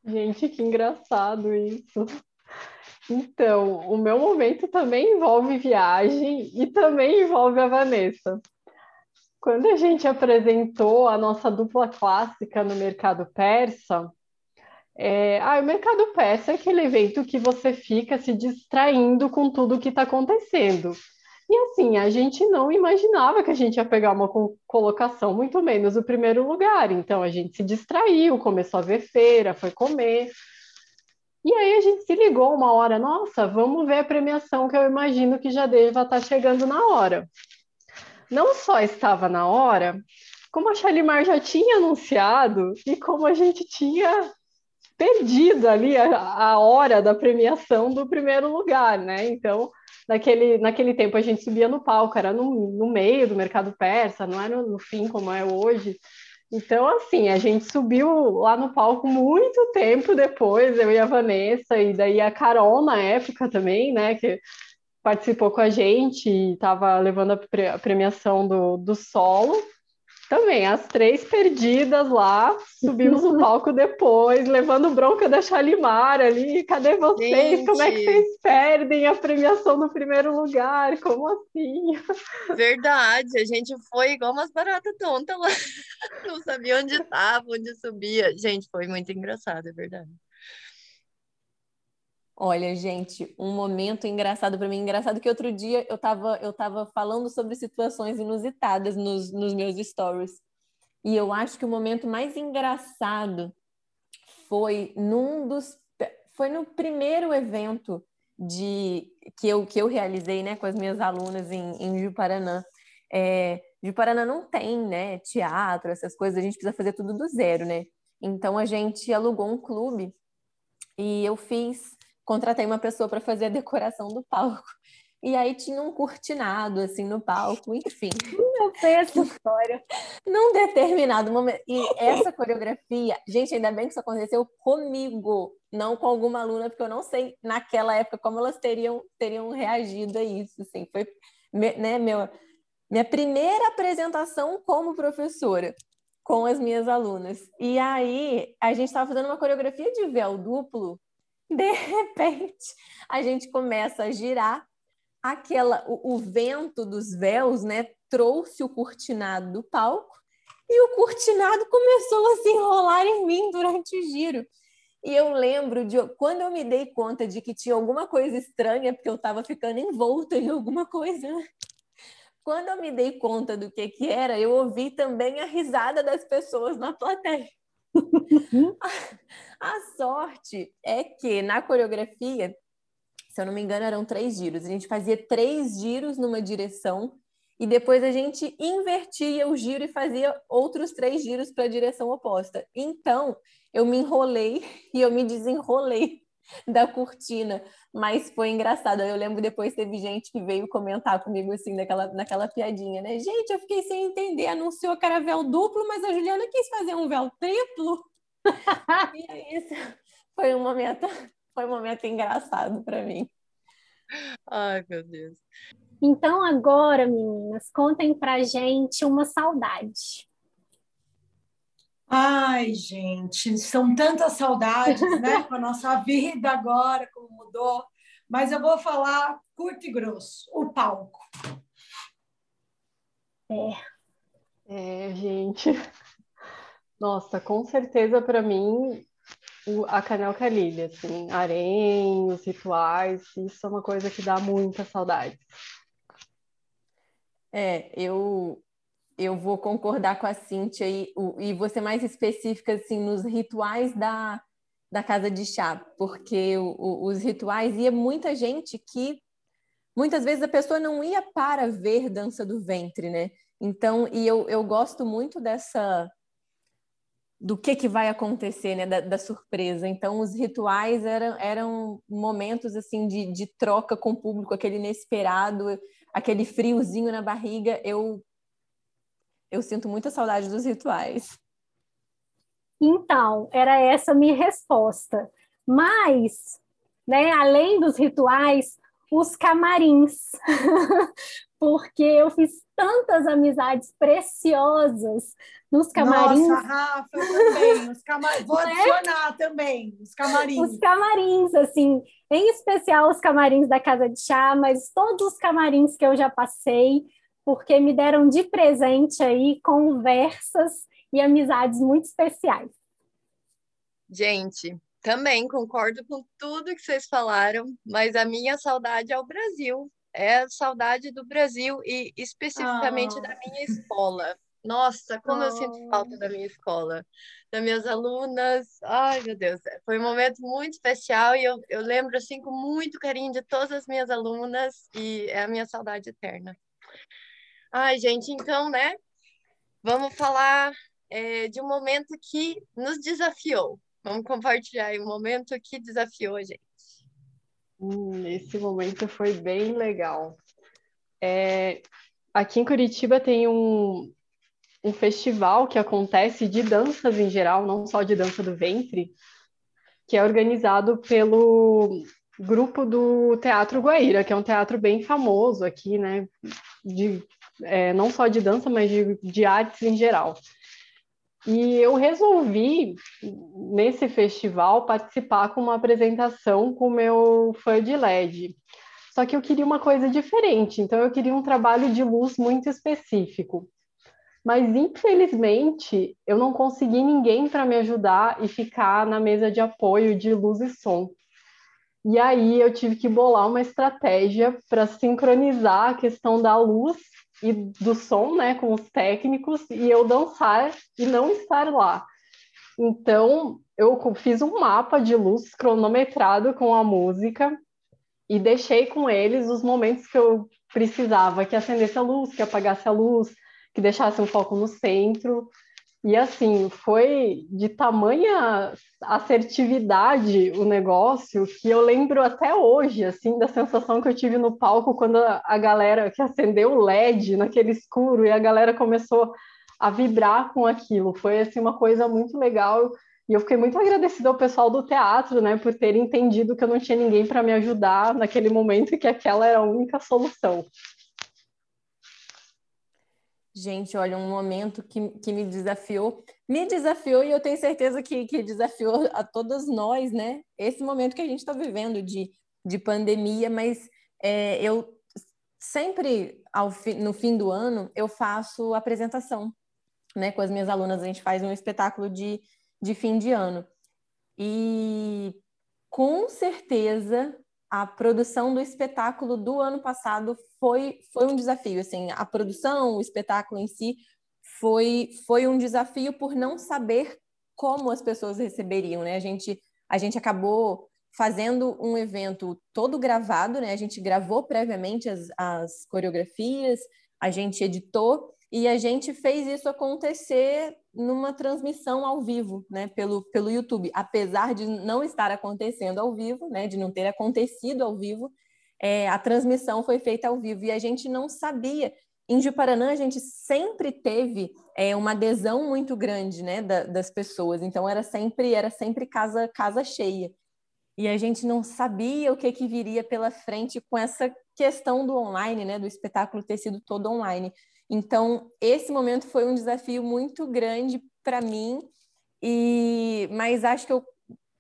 Gente, que engraçado isso. Então, o meu momento também envolve viagem e também envolve a Vanessa. Quando a gente apresentou a nossa dupla clássica no mercado persa, é, ah, o mercado persa é aquele evento que você fica se distraindo com tudo que está acontecendo. E assim, a gente não imaginava que a gente ia pegar uma colocação, muito menos o primeiro lugar. Então a gente se distraiu, começou a ver feira, foi comer. E aí a gente se ligou uma hora, nossa, vamos ver a premiação que eu imagino que já deva estar tá chegando na hora não só estava na hora, como a Shalimar já tinha anunciado e como a gente tinha perdido ali a, a hora da premiação do primeiro lugar, né? Então, naquele, naquele tempo a gente subia no palco, era no, no meio do mercado persa, não era no, no fim como é hoje. Então, assim, a gente subiu lá no palco muito tempo depois, eu e a Vanessa, e daí a Carol na época também, né? Que participou com a gente e estava levando a premiação do, do solo. Também, as três perdidas lá, subimos no *laughs* palco depois, levando bronca da Chalimar ali. Cadê vocês? Gente. Como é que vocês perdem a premiação no primeiro lugar? Como assim? Verdade, a gente foi igual umas baratas tontas lá. *laughs* Não sabia onde estava, onde subia. Gente, foi muito engraçado, é verdade. Olha, gente, um momento engraçado para mim, engraçado que outro dia eu estava eu tava falando sobre situações inusitadas nos, nos meus stories. E eu acho que o momento mais engraçado foi num dos foi no primeiro evento de que eu, que eu realizei né, com as minhas alunas em, em Juparanã. É, Juparanã não tem né, teatro, essas coisas, a gente precisa fazer tudo do zero, né? Então a gente alugou um clube e eu fiz contratei uma pessoa para fazer a decoração do palco. E aí tinha um cortinado assim no palco, enfim. Eu sei essa história. Num determinado momento. E essa coreografia, gente, ainda bem que isso aconteceu comigo, não com alguma aluna, porque eu não sei naquela época como elas teriam, teriam reagido a isso. Assim. Foi né, meu, minha primeira apresentação como professora com as minhas alunas. E aí a gente estava fazendo uma coreografia de véu duplo. De repente, a gente começa a girar aquela o, o, vento dos véus, né, trouxe o cortinado do palco e o cortinado começou a se enrolar em mim durante o giro. E eu lembro de quando eu me dei conta de que tinha alguma coisa estranha, porque eu estava ficando envolta em alguma coisa. Quando eu me dei conta do que que era, eu ouvi também a risada das pessoas na plateia. *laughs* a sorte é que na coreografia se eu não me engano, eram três giros. A gente fazia três giros numa direção e depois a gente invertia o giro e fazia outros três giros para a direção oposta. Então, eu me enrolei *laughs* e eu me desenrolei *laughs* da cortina, mas foi engraçado. Eu lembro depois teve gente que veio comentar comigo assim naquela, naquela piadinha, né? Gente, eu fiquei sem entender, anunciou que era véu duplo, mas a Juliana quis fazer um véu triplo. *laughs* e é isso. Foi um momento foi um momento engraçado para mim. Ai, meu Deus. Então, agora, meninas, contem pra gente uma saudade. Ai, gente, são tantas saudades, né? *laughs* Com a nossa vida agora, como mudou. Mas eu vou falar curto e grosso: o palco. É. É, gente. Nossa, com certeza para mim o, a Canel Calilha, assim, harém, os rituais, isso é uma coisa que dá muita saudade. É, eu eu vou concordar com a Cíntia e, e ser mais específica assim nos rituais da, da casa de chá, porque o, o, os rituais ia muita gente que muitas vezes a pessoa não ia para ver dança do ventre, né? Então, e eu, eu gosto muito dessa do que, que vai acontecer, né, da, da, surpresa. Então, os rituais eram, eram momentos assim de, de troca com o público, aquele inesperado, aquele friozinho na barriga. Eu eu sinto muita saudade dos rituais. Então, era essa a minha resposta. Mas, né, além dos rituais, os camarins. *laughs* Porque eu fiz tantas amizades preciosas nos camarins. Nossa, Rafa, também. Os camar... *laughs* Vou é? adicionar também os camarins. Os camarins, assim, em especial os camarins da Casa de Chá, mas todos os camarins que eu já passei, porque me deram de presente aí conversas e amizades muito especiais. Gente, também concordo com tudo que vocês falaram, mas a minha saudade é o Brasil. É a saudade do Brasil e especificamente da minha escola. Nossa, como oh. eu sinto falta da minha escola, das minhas alunas. Ai, meu Deus, foi um momento muito especial e eu, eu lembro assim com muito carinho de todas as minhas alunas e é a minha saudade eterna. Ai, gente, então, né? Vamos falar é, de um momento que nos desafiou. Vamos compartilhar aí um momento que desafiou a gente. Hum, esse momento foi bem legal. É, aqui em Curitiba tem um, um festival que acontece de danças em geral, não só de dança do ventre, que é organizado pelo grupo do Teatro Guaíra, que é um teatro bem famoso aqui, né? De, é, não só de dança, mas de, de artes em geral. E eu resolvi, nesse festival, participar com uma apresentação com o meu fã de LED. Só que eu queria uma coisa diferente, então eu queria um trabalho de luz muito específico. Mas infelizmente eu não consegui ninguém para me ajudar e ficar na mesa de apoio de luz e som. E aí eu tive que bolar uma estratégia para sincronizar a questão da luz e do som, né, com os técnicos e eu dançar e não estar lá. Então, eu fiz um mapa de luz cronometrado com a música e deixei com eles os momentos que eu precisava que acendesse a luz, que apagasse a luz, que deixasse um foco no centro. E assim, foi de tamanha assertividade o negócio que eu lembro até hoje, assim, da sensação que eu tive no palco quando a galera que acendeu o LED naquele escuro e a galera começou a vibrar com aquilo. Foi assim uma coisa muito legal e eu fiquei muito agradecida ao pessoal do teatro, né, por ter entendido que eu não tinha ninguém para me ajudar naquele momento e que aquela era a única solução. Gente, olha, um momento que, que me desafiou, me desafiou e eu tenho certeza que, que desafiou a todos nós, né? Esse momento que a gente está vivendo de, de pandemia, mas é, eu sempre, fi, no fim do ano, eu faço apresentação, né? Com as minhas alunas, a gente faz um espetáculo de, de fim de ano. E com certeza a produção do espetáculo do ano passado foi, foi um desafio. Assim, a produção, o espetáculo em si, foi, foi um desafio por não saber como as pessoas receberiam. Né? A, gente, a gente acabou fazendo um evento todo gravado, né? a gente gravou previamente as, as coreografias, a gente editou e a gente fez isso acontecer numa transmissão ao vivo, né, pelo, pelo YouTube. Apesar de não estar acontecendo ao vivo, né, de não ter acontecido ao vivo, é, a transmissão foi feita ao vivo e a gente não sabia. Em Juparanã, a gente sempre teve é, uma adesão muito grande, né, da, das pessoas. Então era sempre era sempre casa casa cheia. E a gente não sabia o que, que viria pela frente com essa questão do online, né, do espetáculo ter sido todo online. Então, esse momento foi um desafio muito grande para mim, e mas acho que eu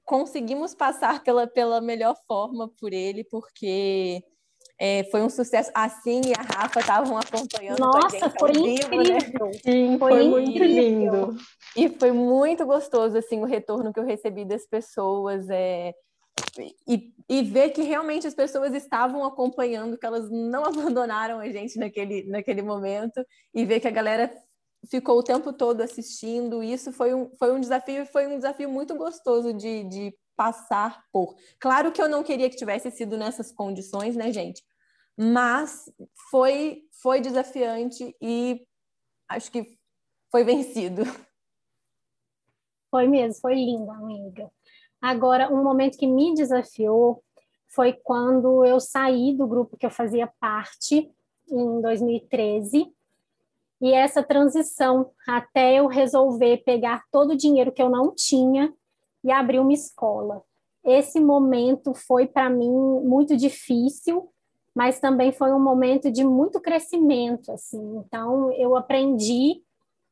conseguimos passar pela, pela melhor forma por ele, porque é, foi um sucesso. Assim e a Rafa estavam acompanhando Nossa, foi vivo, incrível. né? Sim, foi, foi muito lindo. E foi muito gostoso assim o retorno que eu recebi das pessoas. É, e, e ver que realmente as pessoas estavam acompanhando, que elas não *laughs* abandonaram a gente naquele, naquele momento, e ver que a galera ficou o tempo todo assistindo. Isso foi um, foi um desafio, foi um desafio muito gostoso de, de passar por. Claro que eu não queria que tivesse sido nessas condições, né, gente? Mas foi, foi desafiante e acho que foi vencido. Foi mesmo, foi lindo, amiga. Agora, um momento que me desafiou foi quando eu saí do grupo que eu fazia parte em 2013 e essa transição até eu resolver pegar todo o dinheiro que eu não tinha e abrir uma escola. Esse momento foi para mim muito difícil, mas também foi um momento de muito crescimento assim. Então eu aprendi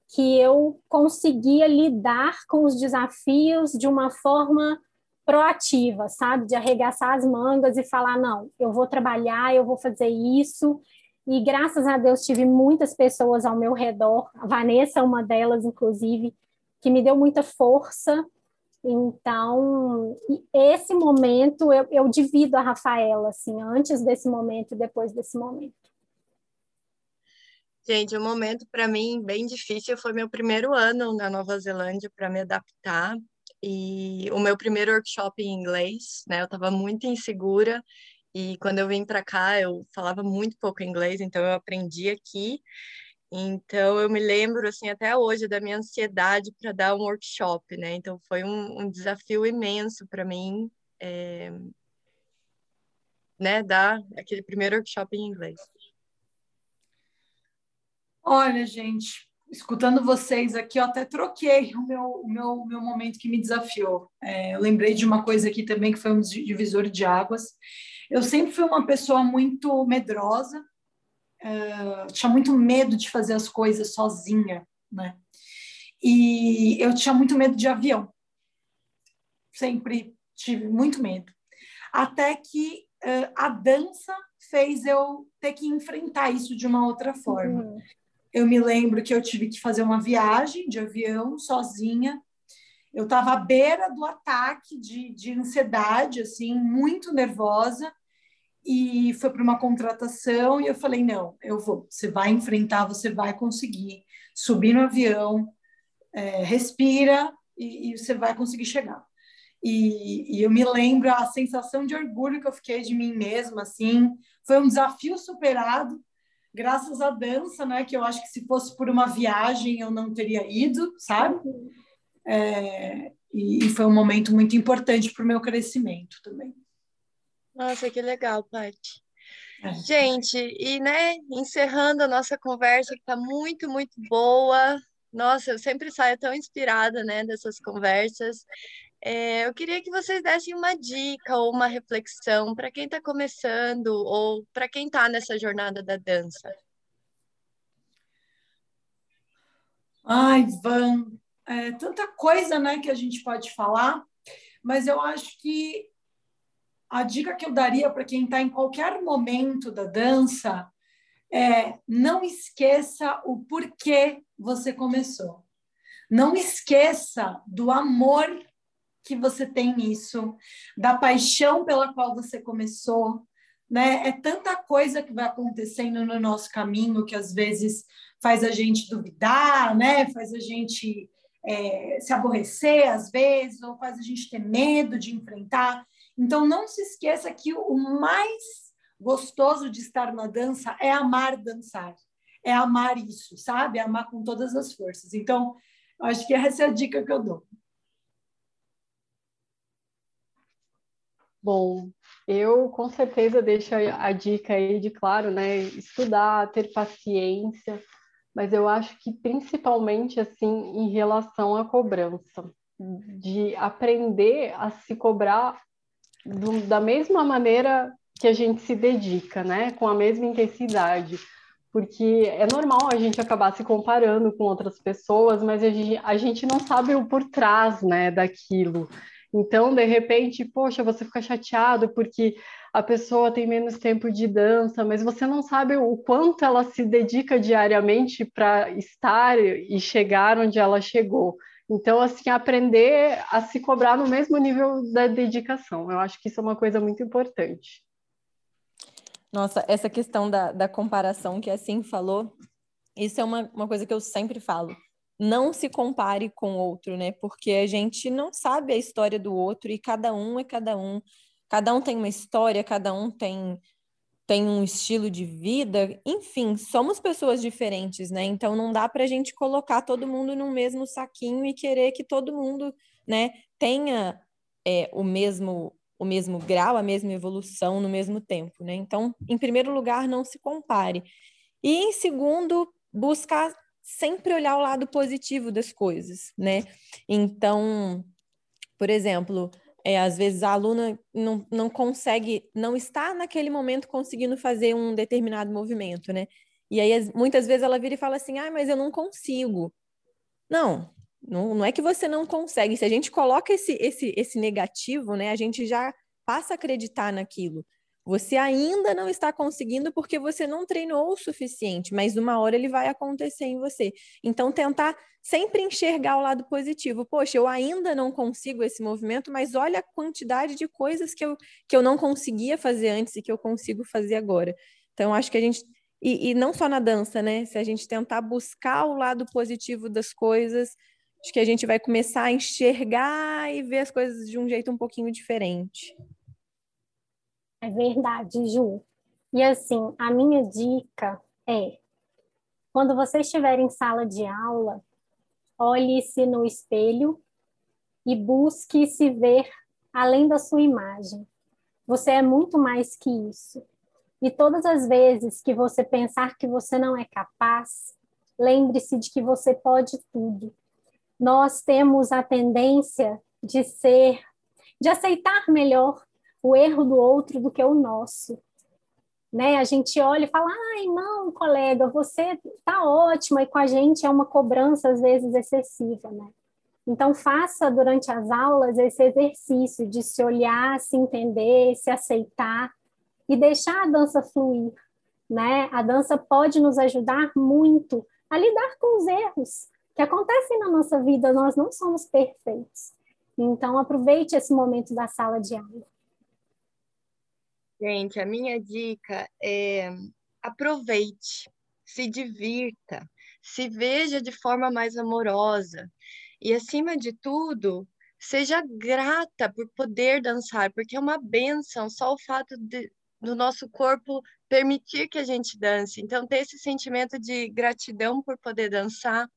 que eu conseguia lidar com os desafios de uma forma proativa, sabe? De arregaçar as mangas e falar: não, eu vou trabalhar, eu vou fazer isso. E graças a Deus tive muitas pessoas ao meu redor, a Vanessa é uma delas, inclusive, que me deu muita força. Então, esse momento eu, eu divido a Rafaela, assim, antes desse momento e depois desse momento. Gente, um momento para mim bem difícil foi meu primeiro ano na Nova Zelândia para me adaptar e o meu primeiro workshop em inglês, né? Eu estava muito insegura e quando eu vim para cá eu falava muito pouco inglês, então eu aprendi aqui. Então eu me lembro assim até hoje da minha ansiedade para dar um workshop, né? Então foi um, um desafio imenso para mim, é... né? Dar aquele primeiro workshop em inglês. Olha, gente, escutando vocês aqui, eu até troquei o meu, o meu, o meu momento que me desafiou. É, eu lembrei de uma coisa aqui também que foi um divisor de águas. Eu sempre fui uma pessoa muito medrosa, é, tinha muito medo de fazer as coisas sozinha, né? E eu tinha muito medo de avião. Sempre tive muito medo. Até que uh, a dança fez eu ter que enfrentar isso de uma outra forma. Uhum. Eu me lembro que eu tive que fazer uma viagem de avião sozinha. Eu estava à beira do ataque de, de ansiedade, assim, muito nervosa. E foi para uma contratação e eu falei: não, eu vou. Você vai enfrentar, você vai conseguir subir no avião, é, respira e, e, você vai conseguir chegar. E, e, eu me lembro a sensação de orgulho que eu fiquei de mim mesma, assim, foi um desafio superado graças à dança, né? Que eu acho que se fosse por uma viagem eu não teria ido, sabe? É, e, e, foi um momento muito importante para o meu crescimento também. Nossa, que legal, Paty. É. Gente, e né, encerrando a nossa conversa, que está muito, muito boa. Nossa, eu sempre saio tão inspirada, né, dessas conversas. É, eu queria que vocês dessem uma dica ou uma reflexão para quem está começando ou para quem está nessa jornada da dança. Ai, Van, é tanta coisa né, que a gente pode falar, mas eu acho que a dica que eu daria para quem está em qualquer momento da dança é não esqueça o porquê você começou. Não esqueça do amor que você tem nisso, da paixão pela qual você começou, né? É tanta coisa que vai acontecendo no nosso caminho que às vezes faz a gente duvidar, né? Faz a gente é, se aborrecer às vezes, ou faz a gente ter medo de enfrentar. Então, não se esqueça que o mais gostoso de estar na dança é amar dançar, é amar isso, sabe? É amar com todas as forças. Então, acho que essa é a dica que eu dou. Bom, eu com certeza deixo a dica aí de, claro, né, estudar, ter paciência, mas eu acho que principalmente assim em relação à cobrança, de aprender a se cobrar do, da mesma maneira que a gente se dedica, né, com a mesma intensidade, porque é normal a gente acabar se comparando com outras pessoas, mas a gente, a gente não sabe o por trás, né, daquilo. Então, de repente, poxa, você fica chateado porque a pessoa tem menos tempo de dança, mas você não sabe o quanto ela se dedica diariamente para estar e chegar onde ela chegou. Então, assim, aprender a se cobrar no mesmo nível da dedicação. Eu acho que isso é uma coisa muito importante. Nossa, essa questão da, da comparação que assim falou, isso é uma, uma coisa que eu sempre falo não se compare com outro, né? Porque a gente não sabe a história do outro e cada um é cada um. Cada um tem uma história, cada um tem tem um estilo de vida, enfim, somos pessoas diferentes, né? Então não dá para a gente colocar todo mundo no mesmo saquinho e querer que todo mundo, né, tenha é, o mesmo o mesmo grau, a mesma evolução no mesmo tempo, né? Então, em primeiro lugar, não se compare. E em segundo, buscar sempre olhar o lado positivo das coisas, né? Então, por exemplo, é, às vezes a aluna não, não consegue, não está naquele momento conseguindo fazer um determinado movimento, né? E aí, muitas vezes ela vira e fala assim, ah, mas eu não consigo. Não, não, não é que você não consegue. Se a gente coloca esse, esse, esse negativo, né, a gente já passa a acreditar naquilo. Você ainda não está conseguindo porque você não treinou o suficiente, mas uma hora ele vai acontecer em você. Então, tentar sempre enxergar o lado positivo. Poxa, eu ainda não consigo esse movimento, mas olha a quantidade de coisas que eu, que eu não conseguia fazer antes e que eu consigo fazer agora. Então, acho que a gente. E, e não só na dança, né? Se a gente tentar buscar o lado positivo das coisas, acho que a gente vai começar a enxergar e ver as coisas de um jeito um pouquinho diferente. É verdade, Ju. E assim, a minha dica é: quando você estiver em sala de aula, olhe-se no espelho e busque se ver além da sua imagem. Você é muito mais que isso. E todas as vezes que você pensar que você não é capaz, lembre-se de que você pode tudo. Nós temos a tendência de ser, de aceitar melhor o erro do outro do que o nosso. Né? A gente olha e fala, ai, não, colega, você tá ótima, e com a gente é uma cobrança, às vezes, excessiva, né? Então, faça durante as aulas esse exercício de se olhar, se entender, se aceitar e deixar a dança fluir, né? A dança pode nos ajudar muito a lidar com os erros que acontecem na nossa vida, nós não somos perfeitos. Então, aproveite esse momento da sala de aula. Gente, a minha dica é aproveite, se divirta, se veja de forma mais amorosa e, acima de tudo, seja grata por poder dançar, porque é uma benção só o fato de, do nosso corpo permitir que a gente dance. Então, ter esse sentimento de gratidão por poder dançar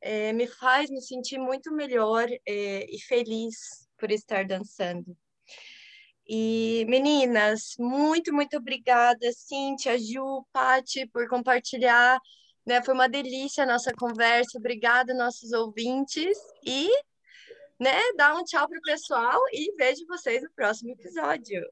é, me faz me sentir muito melhor é, e feliz por estar dançando. E meninas, muito, muito obrigada, Cíntia, Ju, Pati, por compartilhar. Né? Foi uma delícia a nossa conversa. Obrigada, nossos ouvintes. E né, dá um tchau para o pessoal e vejo vocês no próximo episódio.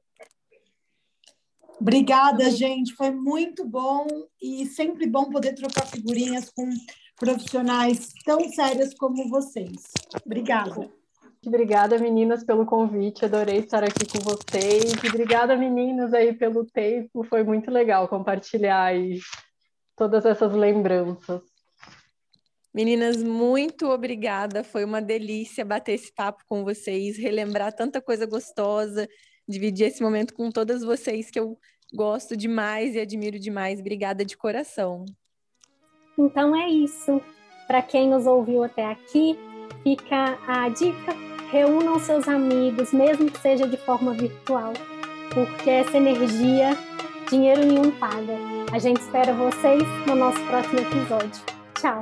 Obrigada, gente. Foi muito bom e sempre bom poder trocar figurinhas com profissionais tão sérias como vocês. Obrigada. Obrigada, meninas, pelo convite. Adorei estar aqui com vocês. Obrigada, meninas, aí pelo tempo. Foi muito legal compartilhar aí todas essas lembranças. Meninas, muito obrigada. Foi uma delícia bater esse papo com vocês, relembrar tanta coisa gostosa, dividir esse momento com todas vocês que eu gosto demais e admiro demais. Obrigada de coração. Então é isso. Para quem nos ouviu até aqui, fica a dica: reúnam seus amigos, mesmo que seja de forma virtual, porque essa energia dinheiro nenhum paga. A gente espera vocês no nosso próximo episódio. Tchau!